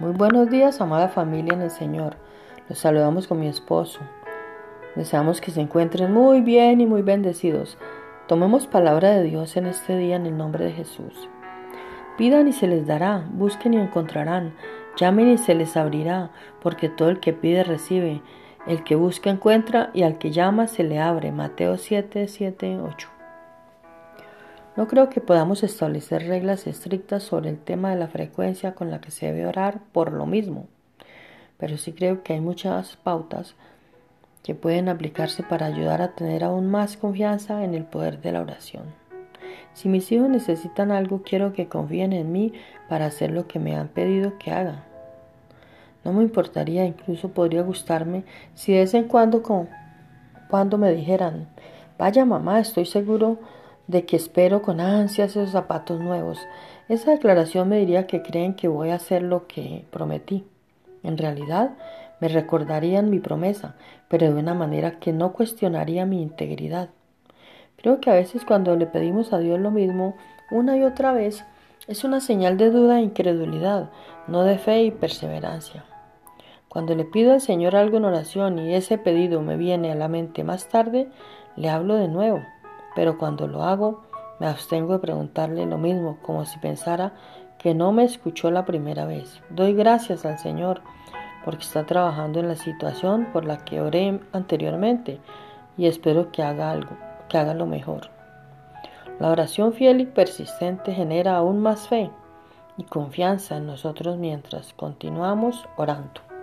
Muy buenos días, amada familia en el Señor. Los saludamos con mi esposo. Deseamos que se encuentren muy bien y muy bendecidos. Tomemos palabra de Dios en este día en el nombre de Jesús. Pidan y se les dará, busquen y encontrarán, llamen y se les abrirá, porque todo el que pide recibe, el que busca encuentra y al que llama se le abre. Mateo 7, 7, 8. No creo que podamos establecer reglas estrictas sobre el tema de la frecuencia con la que se debe orar por lo mismo, pero sí creo que hay muchas pautas que pueden aplicarse para ayudar a tener aún más confianza en el poder de la oración. Si mis hijos necesitan algo, quiero que confíen en mí para hacer lo que me han pedido que haga. No me importaría, incluso podría gustarme si de vez en cuando, cuando me dijeran, vaya mamá, estoy seguro de que espero con ansias esos zapatos nuevos. Esa declaración me diría que creen que voy a hacer lo que prometí. En realidad, me recordarían mi promesa, pero de una manera que no cuestionaría mi integridad. Creo que a veces cuando le pedimos a Dios lo mismo una y otra vez, es una señal de duda e incredulidad, no de fe y perseverancia. Cuando le pido al Señor algo en oración y ese pedido me viene a la mente más tarde, le hablo de nuevo pero cuando lo hago me abstengo de preguntarle lo mismo, como si pensara que no me escuchó la primera vez. Doy gracias al Señor porque está trabajando en la situación por la que oré anteriormente y espero que haga algo, que haga lo mejor. La oración fiel y persistente genera aún más fe y confianza en nosotros mientras continuamos orando.